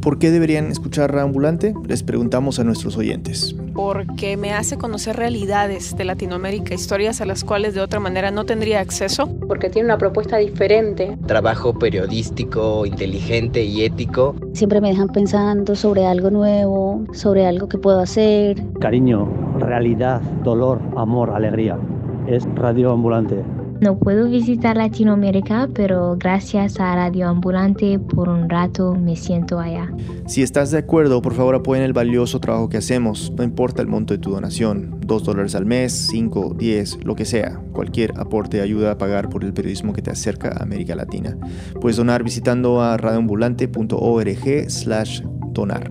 ¿Por qué deberían escuchar Ambulante? Les preguntamos a nuestros oyentes. Porque me hace conocer realidades de Latinoamérica, historias a las cuales de otra manera no tendría acceso. Porque tiene una propuesta diferente. Trabajo periodístico, inteligente y ético. Siempre me dejan pensando sobre algo nuevo, sobre algo que puedo hacer. Cariño, realidad, dolor, amor, alegría. Es Radio Ambulante. No puedo visitar Latinoamérica, pero gracias a Radio Ambulante por un rato me siento allá. Si estás de acuerdo, por favor apoyen el valioso trabajo que hacemos, no importa el monto de tu donación, 2 dólares al mes, 5, 10, lo que sea. Cualquier aporte ayuda a pagar por el periodismo que te acerca a América Latina. Puedes donar visitando a radioambulante.org slash donar.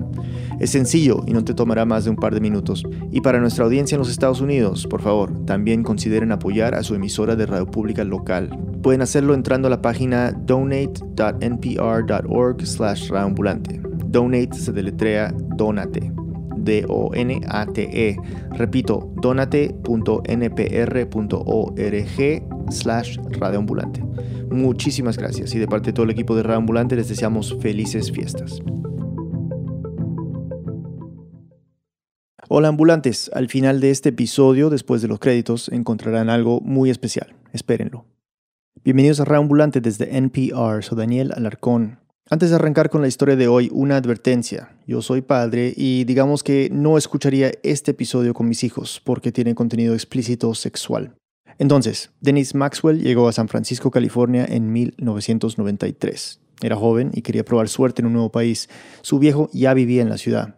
Es sencillo y no te tomará más de un par de minutos. Y para nuestra audiencia en los Estados Unidos, por favor, también consideren apoyar a su emisora de radio pública local. Pueden hacerlo entrando a la página donate.npr.org slash radioambulante. Donate se deletrea donate. D-O-N-A-T-E. Repito, donate.npr.org slash radioambulante. Muchísimas gracias y de parte de todo el equipo de Radioambulante les deseamos felices fiestas. Hola ambulantes, al final de este episodio, después de los créditos, encontrarán algo muy especial. Espérenlo. Bienvenidos a Reambulante desde NPR, soy Daniel Alarcón. Antes de arrancar con la historia de hoy, una advertencia. Yo soy padre y digamos que no escucharía este episodio con mis hijos porque tiene contenido explícito sexual. Entonces, Dennis Maxwell llegó a San Francisco, California en 1993. Era joven y quería probar suerte en un nuevo país. Su viejo ya vivía en la ciudad.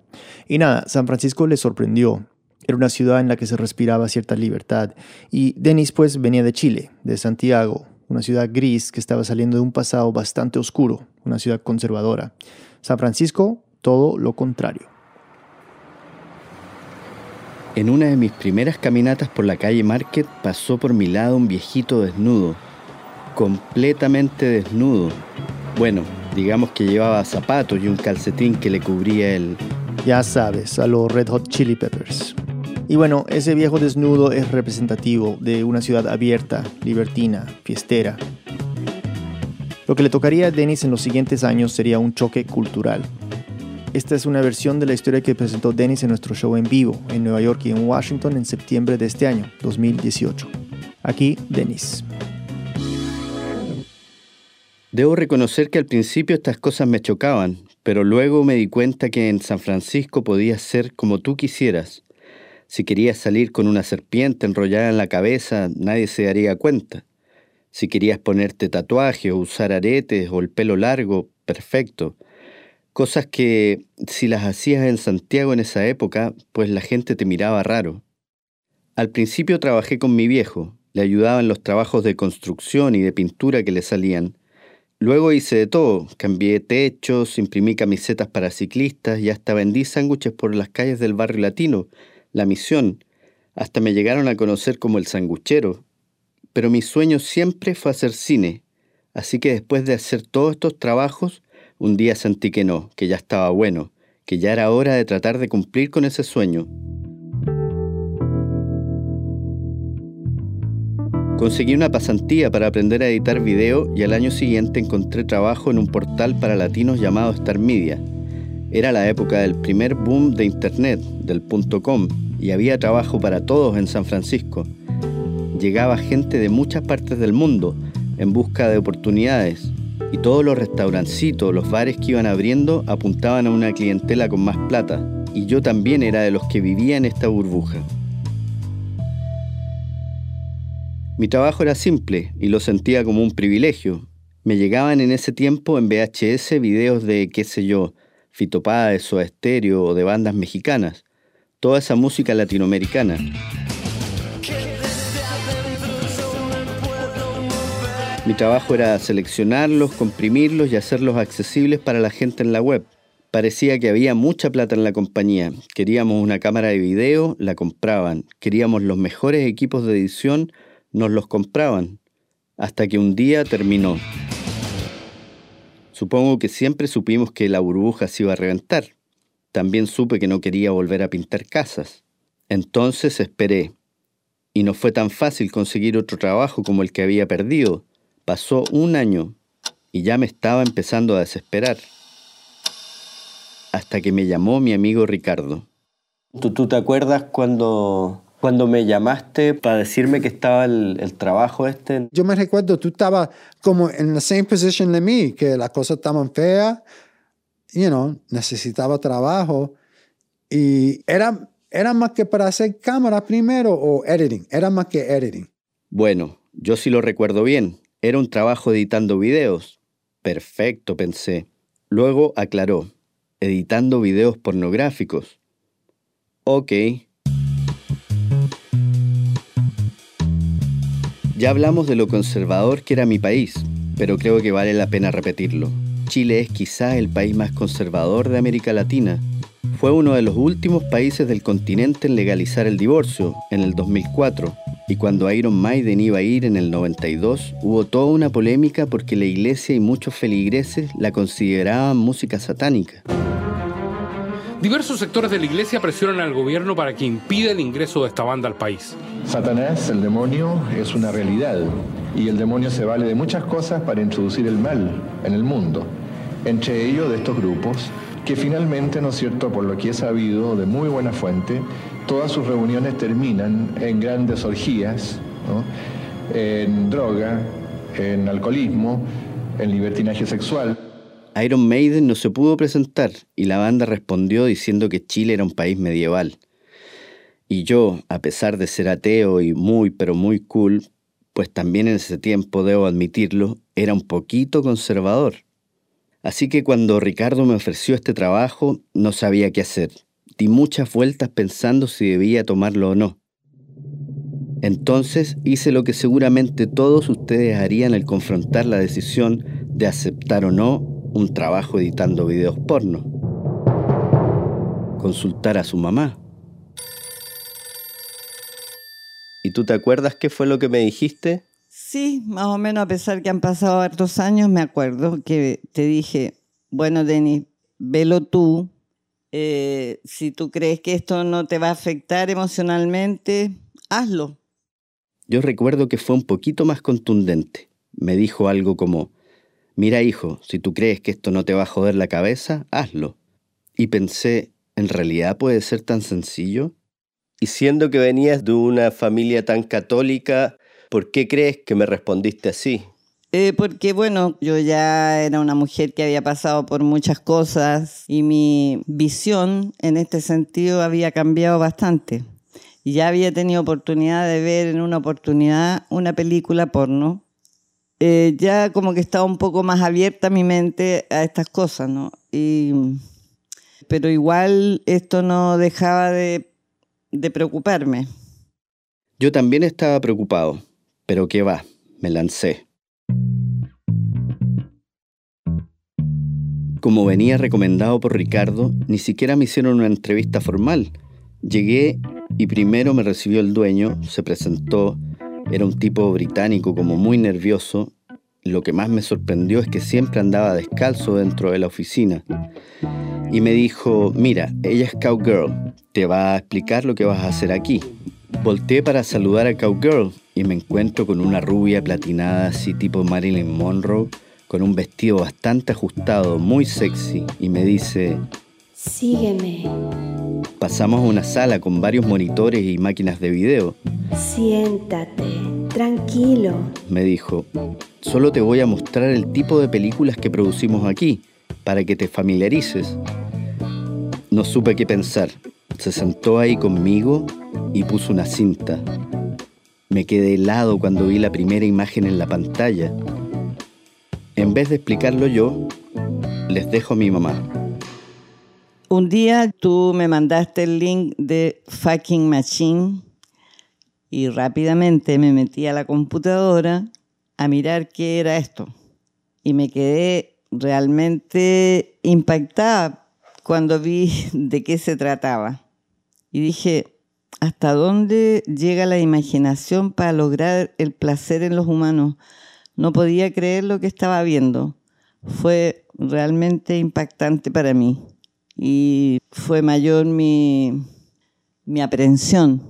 Y nada, San Francisco le sorprendió. Era una ciudad en la que se respiraba cierta libertad. Y Denis pues venía de Chile, de Santiago, una ciudad gris que estaba saliendo de un pasado bastante oscuro, una ciudad conservadora. San Francisco, todo lo contrario. En una de mis primeras caminatas por la calle Market pasó por mi lado un viejito desnudo, completamente desnudo, bueno, digamos que llevaba zapatos y un calcetín que le cubría el... Ya sabes, a los Red Hot Chili Peppers. Y bueno, ese viejo desnudo es representativo de una ciudad abierta, libertina, fiestera. Lo que le tocaría a Dennis en los siguientes años sería un choque cultural. Esta es una versión de la historia que presentó Dennis en nuestro show en vivo, en Nueva York y en Washington en septiembre de este año, 2018. Aquí, Dennis. Debo reconocer que al principio estas cosas me chocaban, pero luego me di cuenta que en San Francisco podías ser como tú quisieras. Si querías salir con una serpiente enrollada en la cabeza, nadie se daría cuenta. Si querías ponerte tatuaje o usar aretes o el pelo largo, perfecto. Cosas que, si las hacías en Santiago en esa época, pues la gente te miraba raro. Al principio trabajé con mi viejo, le ayudaba en los trabajos de construcción y de pintura que le salían, Luego hice de todo, cambié techos, imprimí camisetas para ciclistas y hasta vendí sándwiches por las calles del barrio latino, La Misión. Hasta me llegaron a conocer como el sanguchero. Pero mi sueño siempre fue hacer cine. Así que después de hacer todos estos trabajos, un día sentí que no, que ya estaba bueno, que ya era hora de tratar de cumplir con ese sueño. Conseguí una pasantía para aprender a editar video y al año siguiente encontré trabajo en un portal para latinos llamado Star Media. Era la época del primer boom de Internet, del .com, y había trabajo para todos en San Francisco. Llegaba gente de muchas partes del mundo en busca de oportunidades, y todos los restaurancitos, los bares que iban abriendo apuntaban a una clientela con más plata, y yo también era de los que vivía en esta burbuja. Mi trabajo era simple y lo sentía como un privilegio. Me llegaban en ese tiempo en VHS videos de, qué sé yo, Fito o Estéreo o de bandas mexicanas. Toda esa música latinoamericana. Mi trabajo era seleccionarlos, comprimirlos y hacerlos accesibles para la gente en la web. Parecía que había mucha plata en la compañía. Queríamos una cámara de video, la compraban. Queríamos los mejores equipos de edición, nos los compraban, hasta que un día terminó. Supongo que siempre supimos que la burbuja se iba a reventar. También supe que no quería volver a pintar casas. Entonces esperé. Y no fue tan fácil conseguir otro trabajo como el que había perdido. Pasó un año y ya me estaba empezando a desesperar. hasta que me llamó mi amigo Ricardo. ¿Tú, tú te acuerdas cuando, cuando me llamaste para decirme que estaba el, el trabajo este? Yo me recuerdo, tú estabas como en la same position de mí, que las cosas estaban feas, you know, necesitaba trabajo y era, era más que para hacer cámara primero o editing, era más que editing. Bueno, yo sí lo recuerdo bien. Era un trabajo editando videos. Perfecto, pensé. Luego aclaró, editando videos pornográficos. Ok. Ya hablamos de lo conservador que era mi país, pero creo que vale la pena repetirlo. Chile es quizá el país más conservador de América Latina. Fue uno de los últimos países del continente en legalizar el divorcio, en el 2004, y cuando Iron Maiden iba a ir en el 92, hubo toda una polémica porque la iglesia y muchos feligreses la consideraban música satánica. Diversos sectores de la iglesia presionan al gobierno para que impida el ingreso de esta banda al país. Satanás, el demonio, es una realidad y el demonio se vale de muchas cosas para introducir el mal en el mundo, entre ellos de estos grupos que finalmente, ¿no es cierto?, por lo que he sabido de muy buena fuente, todas sus reuniones terminan en grandes orgías, en droga, en alcoholismo, en libertinaje sexual. Iron Maiden no se pudo presentar y la banda respondió diciendo que Chile era un país medieval. Y yo, a pesar de ser ateo y muy pero muy cool, pues también en ese tiempo, debo admitirlo, era un poquito conservador. Así que cuando Ricardo me ofreció este trabajo, no sabía qué hacer. Di muchas vueltas pensando si debía tomarlo o no. Entonces hice lo que seguramente todos ustedes harían al confrontar la decisión de aceptar o no un trabajo editando videos porno. Consultar a su mamá. ¿Y tú te acuerdas qué fue lo que me dijiste? Sí, más o menos a pesar que han pasado hartos años, me acuerdo que te dije, bueno, Denis, velo tú. Eh, si tú crees que esto no te va a afectar emocionalmente, hazlo. Yo recuerdo que fue un poquito más contundente. Me dijo algo como, mira hijo, si tú crees que esto no te va a joder la cabeza, hazlo. Y pensé, ¿en realidad puede ser tan sencillo? Y siendo que venías de una familia tan católica, ¿por qué crees que me respondiste así? Eh, porque bueno, yo ya era una mujer que había pasado por muchas cosas y mi visión en este sentido había cambiado bastante. Y ya había tenido oportunidad de ver en una oportunidad una película porno. Eh, ya como que estaba un poco más abierta mi mente a estas cosas, ¿no? Y, pero igual esto no dejaba de, de preocuparme. Yo también estaba preocupado, pero qué va, me lancé. Como venía recomendado por Ricardo, ni siquiera me hicieron una entrevista formal. Llegué y primero me recibió el dueño, se presentó, era un tipo británico como muy nervioso. Lo que más me sorprendió es que siempre andaba descalzo dentro de la oficina. Y me dijo, mira, ella es Cowgirl, te va a explicar lo que vas a hacer aquí. Volté para saludar a Cowgirl y me encuentro con una rubia platinada así tipo Marilyn Monroe con un vestido bastante ajustado, muy sexy, y me dice, Sígueme. Pasamos a una sala con varios monitores y máquinas de video. Siéntate, tranquilo. Me dijo, solo te voy a mostrar el tipo de películas que producimos aquí, para que te familiarices. No supe qué pensar. Se sentó ahí conmigo y puso una cinta. Me quedé helado cuando vi la primera imagen en la pantalla. En vez de explicarlo yo, les dejo a mi mamá. Un día tú me mandaste el link de Fucking Machine y rápidamente me metí a la computadora a mirar qué era esto. Y me quedé realmente impactada cuando vi de qué se trataba. Y dije, ¿hasta dónde llega la imaginación para lograr el placer en los humanos? No podía creer lo que estaba viendo. Fue realmente impactante para mí y fue mayor mi, mi aprehensión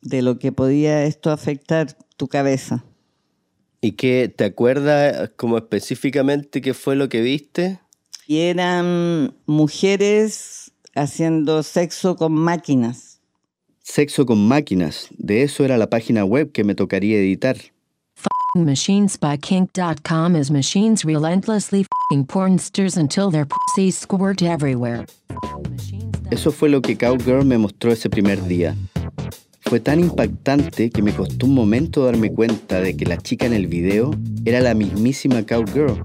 de lo que podía esto afectar tu cabeza. ¿Y qué te acuerdas como específicamente qué fue lo que viste? Y eran mujeres haciendo sexo con máquinas. Sexo con máquinas, de eso era la página web que me tocaría editar. Machinesbykink.com is machines relentlessly f***ing pornsters until their pussies squirt everywhere. Eso fue lo que Cowgirl me mostró ese primer día. Fue tan impactante que me costó un momento darme cuenta de que la chica en el video era la mismísima Cowgirl.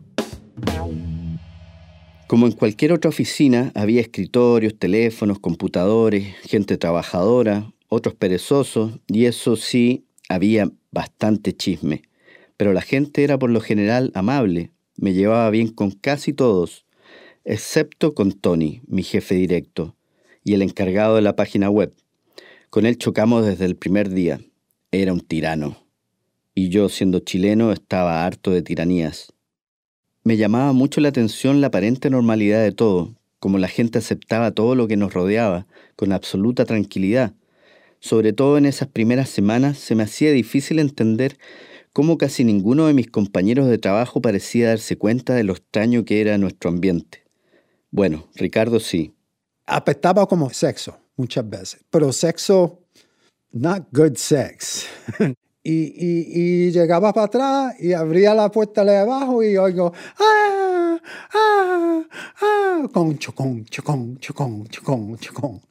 Como en cualquier otra oficina, había escritorios, teléfonos, computadores, gente trabajadora, otros perezosos, y eso sí, había bastante chisme. Pero la gente era por lo general amable, me llevaba bien con casi todos, excepto con Tony, mi jefe directo, y el encargado de la página web. Con él chocamos desde el primer día. Era un tirano. Y yo, siendo chileno, estaba harto de tiranías. Me llamaba mucho la atención la aparente normalidad de todo, como la gente aceptaba todo lo que nos rodeaba, con absoluta tranquilidad. Sobre todo en esas primeras semanas se me hacía difícil entender cómo casi ninguno de mis compañeros de trabajo parecía darse cuenta de lo extraño que era nuestro ambiente. Bueno, Ricardo sí. Apestaba como sexo muchas veces, pero sexo, not good sex. y, y, y, llegaba para atrás y abría la puerta de abajo y oigo, ¡ah! ¡ah! ¡ah! Con chocón, chocón, chocón, chocón, chocón.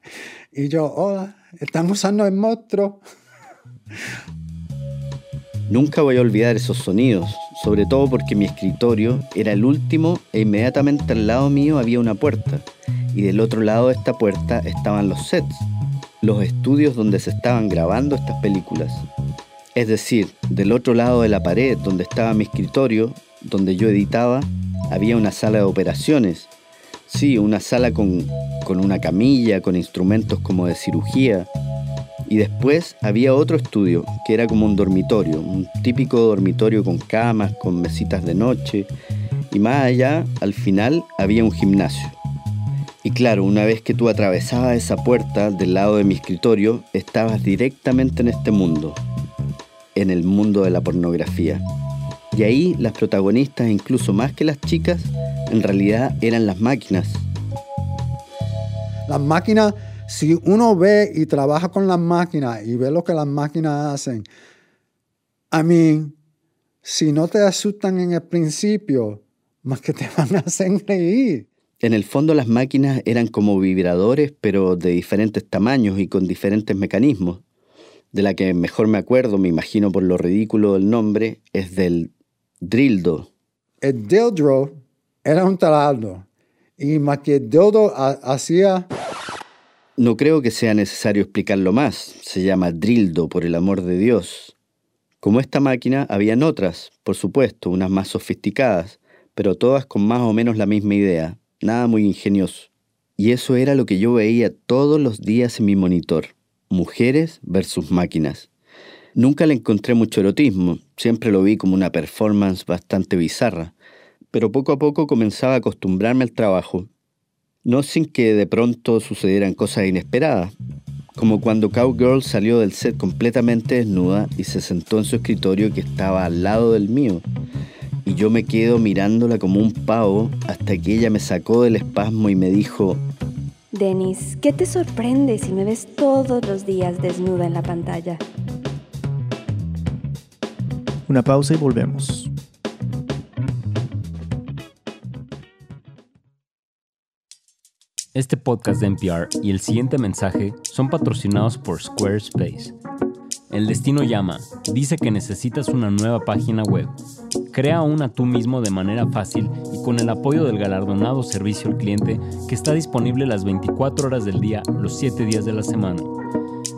Y yo, hola, están usando el monstruo. Nunca voy a olvidar esos sonidos, sobre todo porque mi escritorio era el último e inmediatamente al lado mío había una puerta, y del otro lado de esta puerta estaban los sets, los estudios donde se estaban grabando estas películas. Es decir, del otro lado de la pared donde estaba mi escritorio, donde yo editaba, había una sala de operaciones. Sí, una sala con, con una camilla, con instrumentos como de cirugía, y después había otro estudio que era como un dormitorio, un típico dormitorio con camas, con mesitas de noche. Y más allá, al final, había un gimnasio. Y claro, una vez que tú atravesabas esa puerta del lado de mi escritorio, estabas directamente en este mundo, en el mundo de la pornografía. Y ahí las protagonistas, incluso más que las chicas, en realidad eran las máquinas. Las máquinas si uno ve y trabaja con las máquinas y ve lo que las máquinas hacen, a mí, si no te asustan en el principio, más que te van a hacer reír. En el fondo las máquinas eran como vibradores, pero de diferentes tamaños y con diferentes mecanismos. De la que mejor me acuerdo, me imagino por lo ridículo del nombre, es del drildo. El dildo era un taladro. Y más que el dildo hacía no creo que sea necesario explicarlo más. Se llama Drildo, por el amor de Dios. Como esta máquina, habían otras, por supuesto, unas más sofisticadas, pero todas con más o menos la misma idea, nada muy ingenioso. Y eso era lo que yo veía todos los días en mi monitor, mujeres versus máquinas. Nunca le encontré mucho erotismo, siempre lo vi como una performance bastante bizarra, pero poco a poco comenzaba a acostumbrarme al trabajo no sin que de pronto sucedieran cosas inesperadas, como cuando Cowgirl salió del set completamente desnuda y se sentó en su escritorio que estaba al lado del mío, y yo me quedo mirándola como un pavo hasta que ella me sacó del espasmo y me dijo, Denis, ¿qué te sorprende si me ves todos los días desnuda en la pantalla? Una pausa y volvemos. Este podcast de NPR y el siguiente mensaje son patrocinados por Squarespace. El destino llama, dice que necesitas una nueva página web. Crea una tú mismo de manera fácil y con el apoyo del galardonado servicio al cliente que está disponible las 24 horas del día, los 7 días de la semana.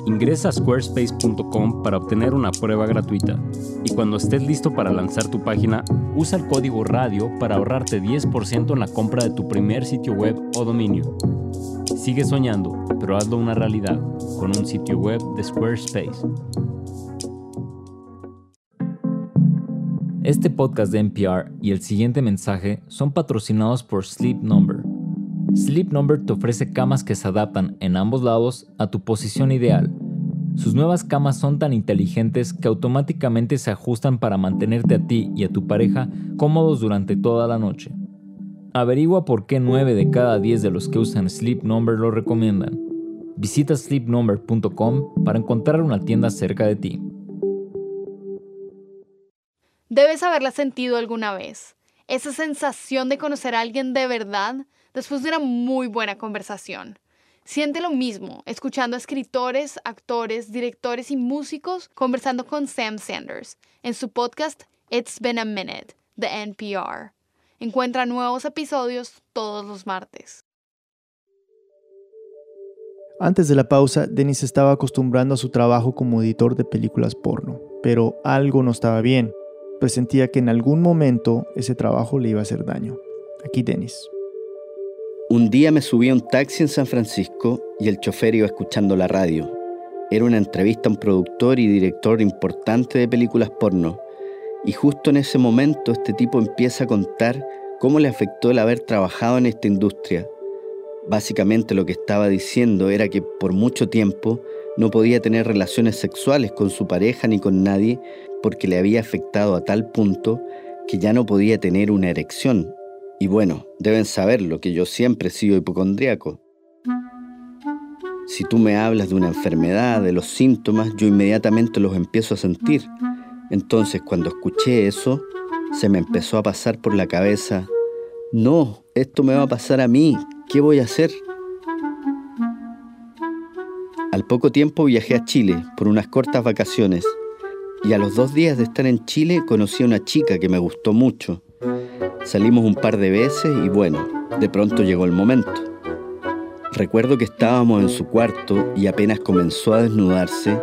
Ingresa a squarespace.com para obtener una prueba gratuita y cuando estés listo para lanzar tu página, usa el código radio para ahorrarte 10% en la compra de tu primer sitio web o dominio. Sigue soñando, pero hazlo una realidad con un sitio web de Squarespace. Este podcast de NPR y el siguiente mensaje son patrocinados por Sleep Number Sleep Number te ofrece camas que se adaptan en ambos lados a tu posición ideal. Sus nuevas camas son tan inteligentes que automáticamente se ajustan para mantenerte a ti y a tu pareja cómodos durante toda la noche. Averigua por qué 9 de cada 10 de los que usan Sleep Number lo recomiendan. Visita sleepnumber.com para encontrar una tienda cerca de ti. Debes haberla sentido alguna vez. Esa sensación de conocer a alguien de verdad después de una muy buena conversación. Siente lo mismo escuchando a escritores, actores, directores y músicos conversando con Sam Sanders en su podcast It's Been a Minute, de NPR. Encuentra nuevos episodios todos los martes. Antes de la pausa, Dennis estaba acostumbrando a su trabajo como editor de películas porno, pero algo no estaba bien. Presentía que en algún momento ese trabajo le iba a hacer daño. Aquí Dennis. Un día me subí a un taxi en San Francisco y el chofer iba escuchando la radio. Era una entrevista a un productor y director importante de películas porno. Y justo en ese momento este tipo empieza a contar cómo le afectó el haber trabajado en esta industria. Básicamente lo que estaba diciendo era que por mucho tiempo no podía tener relaciones sexuales con su pareja ni con nadie porque le había afectado a tal punto que ya no podía tener una erección. Y bueno, deben saberlo que yo siempre he sido hipocondriaco. Si tú me hablas de una enfermedad, de los síntomas, yo inmediatamente los empiezo a sentir. Entonces cuando escuché eso, se me empezó a pasar por la cabeza, no, esto me va a pasar a mí, ¿qué voy a hacer? Al poco tiempo viajé a Chile por unas cortas vacaciones y a los dos días de estar en Chile conocí a una chica que me gustó mucho. Salimos un par de veces y bueno, de pronto llegó el momento. Recuerdo que estábamos en su cuarto y apenas comenzó a desnudarse,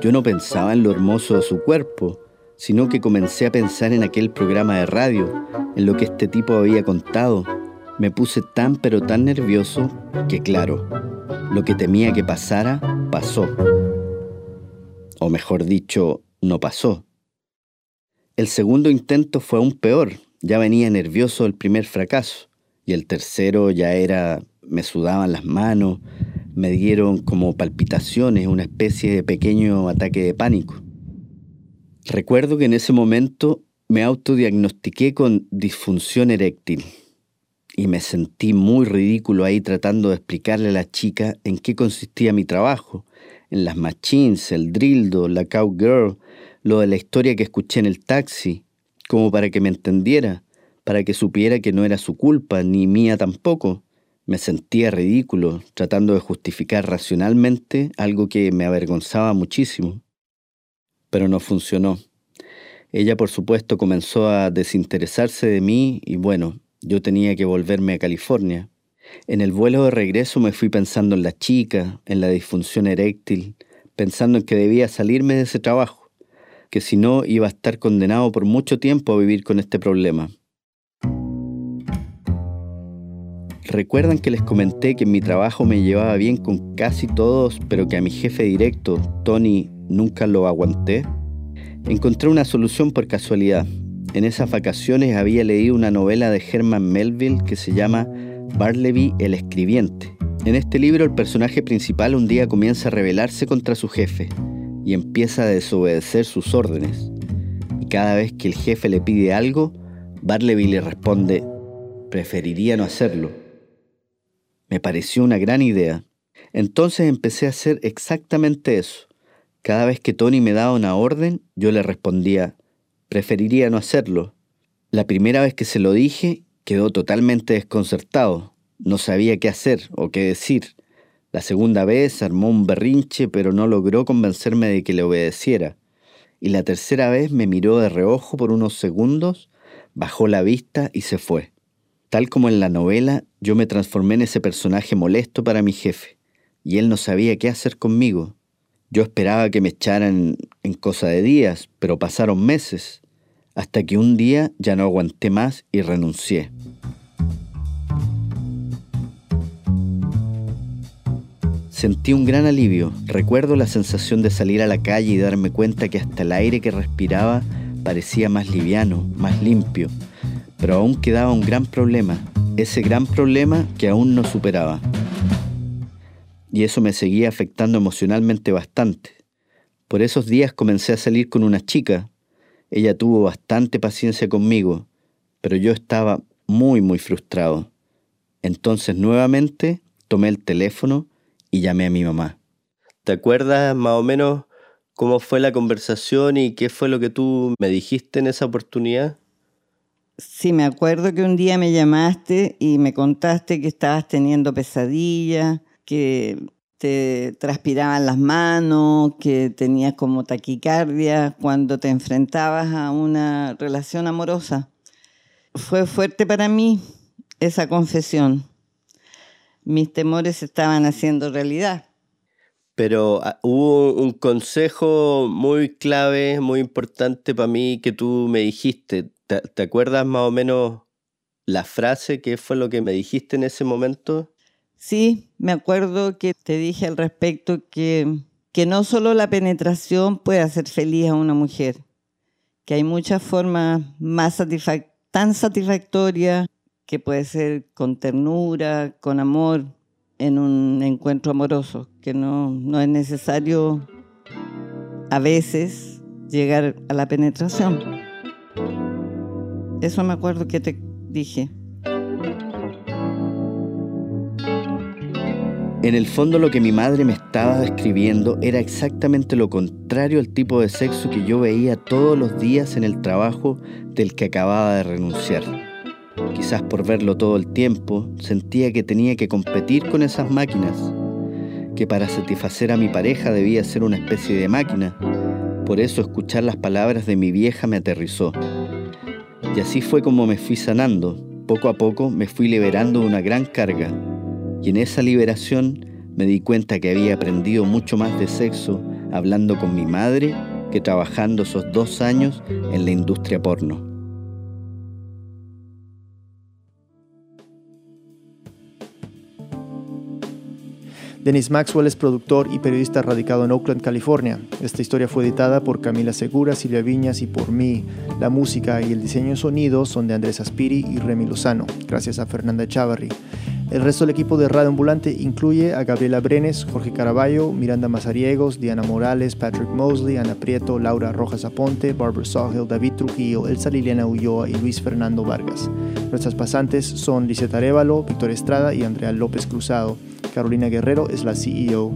yo no pensaba en lo hermoso de su cuerpo, sino que comencé a pensar en aquel programa de radio, en lo que este tipo había contado. Me puse tan pero tan nervioso que claro, lo que temía que pasara, pasó. O mejor dicho, no pasó. El segundo intento fue aún peor, ya venía nervioso el primer fracaso, y el tercero ya era, me sudaban las manos, me dieron como palpitaciones, una especie de pequeño ataque de pánico. Recuerdo que en ese momento me autodiagnostiqué con disfunción eréctil y me sentí muy ridículo ahí tratando de explicarle a la chica en qué consistía mi trabajo, en las machines, el drildo, la cowgirl, lo de la historia que escuché en el taxi, como para que me entendiera, para que supiera que no era su culpa, ni mía tampoco. Me sentía ridículo, tratando de justificar racionalmente algo que me avergonzaba muchísimo. Pero no funcionó. Ella, por supuesto, comenzó a desinteresarse de mí y bueno, yo tenía que volverme a California. En el vuelo de regreso me fui pensando en la chica, en la disfunción eréctil, pensando en que debía salirme de ese trabajo, que si no iba a estar condenado por mucho tiempo a vivir con este problema. ¿Recuerdan que les comenté que en mi trabajo me llevaba bien con casi todos, pero que a mi jefe directo, Tony, nunca lo aguanté? Encontré una solución por casualidad. En esas vacaciones había leído una novela de Herman Melville que se llama Barleby el escribiente. En este libro el personaje principal un día comienza a rebelarse contra su jefe y empieza a desobedecer sus órdenes. Y cada vez que el jefe le pide algo, Barleby le responde, preferiría no hacerlo. Me pareció una gran idea. Entonces empecé a hacer exactamente eso. Cada vez que Tony me daba una orden, yo le respondía, preferiría no hacerlo. La primera vez que se lo dije, quedó totalmente desconcertado. No sabía qué hacer o qué decir. La segunda vez armó un berrinche, pero no logró convencerme de que le obedeciera. Y la tercera vez me miró de reojo por unos segundos, bajó la vista y se fue. Tal como en la novela, yo me transformé en ese personaje molesto para mi jefe, y él no sabía qué hacer conmigo. Yo esperaba que me echaran en cosa de días, pero pasaron meses, hasta que un día ya no aguanté más y renuncié. Sentí un gran alivio. Recuerdo la sensación de salir a la calle y darme cuenta que hasta el aire que respiraba parecía más liviano, más limpio. Pero aún quedaba un gran problema, ese gran problema que aún no superaba. Y eso me seguía afectando emocionalmente bastante. Por esos días comencé a salir con una chica. Ella tuvo bastante paciencia conmigo, pero yo estaba muy, muy frustrado. Entonces nuevamente tomé el teléfono y llamé a mi mamá. ¿Te acuerdas más o menos cómo fue la conversación y qué fue lo que tú me dijiste en esa oportunidad? Sí, me acuerdo que un día me llamaste y me contaste que estabas teniendo pesadillas, que te transpiraban las manos, que tenías como taquicardia cuando te enfrentabas a una relación amorosa. Fue fuerte para mí esa confesión. Mis temores estaban haciendo realidad. Pero ah, hubo un consejo muy clave, muy importante para mí que tú me dijiste. ¿Te, ¿Te, acuerdas más o menos la frase que fue lo que me dijiste en ese momento? Sí, me acuerdo que te dije al respecto que, que no solo la penetración puede hacer feliz a una mujer, que hay muchas formas más satisfac tan satisfactorias que puede ser con ternura, con amor, en un encuentro amoroso, que no, no es necesario a veces llegar a la penetración. Eso me acuerdo que te dije. En el fondo lo que mi madre me estaba describiendo era exactamente lo contrario al tipo de sexo que yo veía todos los días en el trabajo del que acababa de renunciar. Quizás por verlo todo el tiempo, sentía que tenía que competir con esas máquinas, que para satisfacer a mi pareja debía ser una especie de máquina. Por eso escuchar las palabras de mi vieja me aterrizó. Y así fue como me fui sanando. Poco a poco me fui liberando de una gran carga y en esa liberación me di cuenta que había aprendido mucho más de sexo hablando con mi madre que trabajando esos dos años en la industria porno. Dennis Maxwell es productor y periodista radicado en Oakland, California. Esta historia fue editada por Camila Segura, Silvia Viñas y por mí. La música y el diseño de sonido son de Andrés Aspiri y Remy Lozano, gracias a Fernanda Chavarri. El resto del equipo de Radio Ambulante incluye a Gabriela Brenes, Jorge Caraballo, Miranda Mazariegos, Diana Morales, Patrick Mosley, Ana Prieto, Laura Rojas Aponte, Barbara Sawhill, David Trujillo, Elsa Liliana Ulloa y Luis Fernando Vargas. Nuestras pasantes son Liseta Arevalo, Victoria Estrada y Andrea López Cruzado. Carolina Guerrero es la CEO.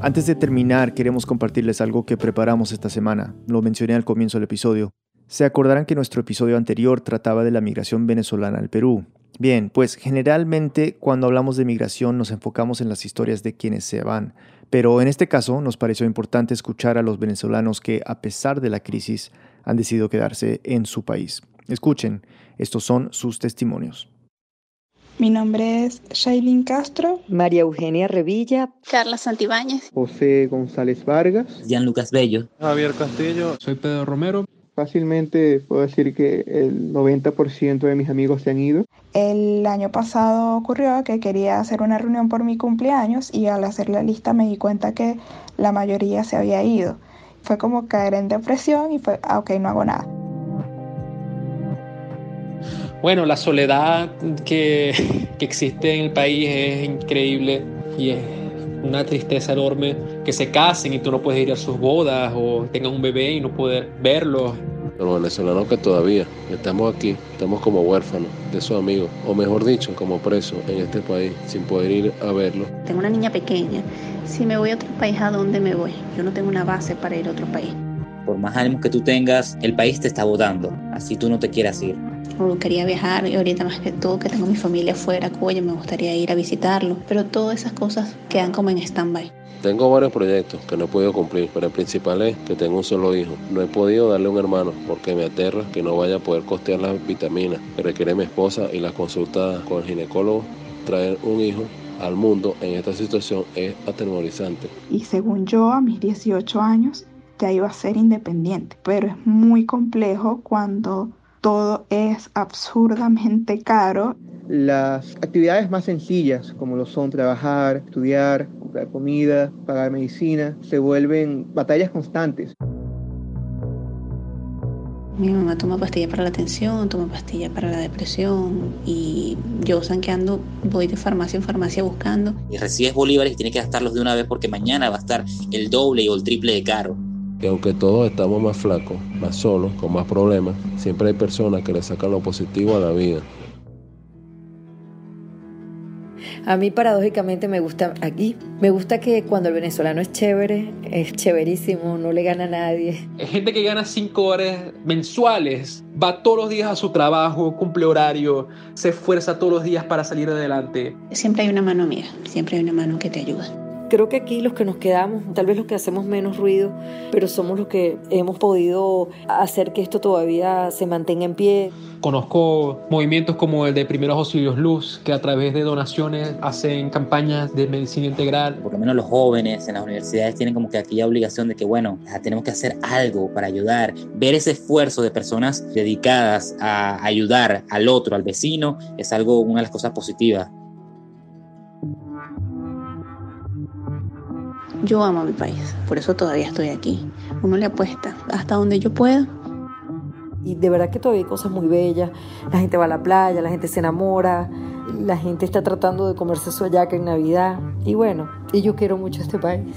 Antes de terminar, queremos compartirles algo que preparamos esta semana. Lo mencioné al comienzo del episodio. Se acordarán que nuestro episodio anterior trataba de la migración venezolana al Perú. Bien, pues generalmente cuando hablamos de migración nos enfocamos en las historias de quienes se van, pero en este caso nos pareció importante escuchar a los venezolanos que, a pesar de la crisis, han decidido quedarse en su país. Escuchen, estos son sus testimonios. Mi nombre es Shailin Castro. María Eugenia Revilla. Carla Santibáñez. José González Vargas. Jean Lucas Bello. Javier Castillo. Soy Pedro Romero. Fácilmente puedo decir que el 90% de mis amigos se han ido. El año pasado ocurrió que quería hacer una reunión por mi cumpleaños y al hacer la lista me di cuenta que la mayoría se había ido. Fue como caer en depresión y fue, ah, ok, no hago nada. Bueno, la soledad que, que existe en el país es increíble y es una tristeza enorme que se casen y tú no puedes ir a sus bodas o tengan un bebé y no poder verlos. Los venezolanos que todavía estamos aquí, estamos como huérfanos de sus amigos, o mejor dicho, como presos en este país, sin poder ir a verlos. Tengo una niña pequeña. Si me voy a otro país, ¿a dónde me voy? Yo no tengo una base para ir a otro país. Por más ánimos que tú tengas, el país te está votando, así tú no te quieras ir. Me gustaría viajar y ahorita más que todo que tengo mi familia afuera, Cuyo, me gustaría ir a visitarlo, pero todas esas cosas quedan como en stand-by. Tengo varios proyectos que no he podido cumplir, pero el principal es que tengo un solo hijo. No he podido darle un hermano porque me aterra que no vaya a poder costear las vitaminas que requiere mi esposa y las consultas con el ginecólogo. Traer un hijo al mundo en esta situación es atemorizante. Y según yo, a mis 18 años ya iba a ser independiente, pero es muy complejo cuando todo es absurdamente caro. Las actividades más sencillas, como lo son trabajar, estudiar, comprar comida, pagar medicina, se vuelven batallas constantes. Mi mamá toma pastilla para la tensión, toma pastilla para la depresión y yo sanqueando voy de farmacia en farmacia buscando. Y recibes bolívares y tienes que gastarlos de una vez porque mañana va a estar el doble o el triple de caro. Que aunque todos estamos más flacos, más solos, con más problemas, siempre hay personas que le sacan lo positivo a la vida. A mí paradójicamente me gusta aquí, me gusta que cuando el venezolano es chévere, es chéverísimo, no le gana a nadie. Hay gente que gana 5 horas mensuales, va todos los días a su trabajo, cumple horario, se esfuerza todos los días para salir adelante. Siempre hay una mano amiga, siempre hay una mano que te ayuda. Creo que aquí los que nos quedamos, tal vez los que hacemos menos ruido, pero somos los que hemos podido hacer que esto todavía se mantenga en pie. Conozco movimientos como el de Primeros Auxilios Luz, que a través de donaciones hacen campañas de medicina integral. Por lo menos los jóvenes en las universidades tienen como que aquella obligación de que, bueno, tenemos que hacer algo para ayudar. Ver ese esfuerzo de personas dedicadas a ayudar al otro, al vecino, es algo, una de las cosas positivas. Yo amo mi país, por eso todavía estoy aquí. Uno le apuesta hasta donde yo pueda. Y de verdad que todavía hay cosas muy bellas. La gente va a la playa, la gente se enamora, la gente está tratando de comerse su hallaca en Navidad. Y bueno, y yo quiero mucho este país.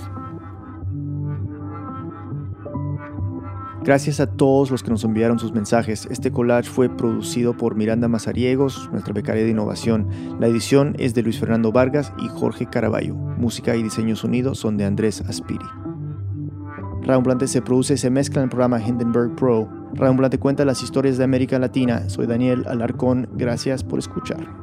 Gracias a todos los que nos enviaron sus mensajes. Este collage fue producido por Miranda Mazariegos, nuestra becaria de innovación. La edición es de Luis Fernando Vargas y Jorge Caraballo. Música y diseño sonido son de Andrés Aspiri. Raumblante se produce y se mezcla en el programa Hindenburg Pro. Raumblante cuenta las historias de América Latina. Soy Daniel Alarcón. Gracias por escuchar.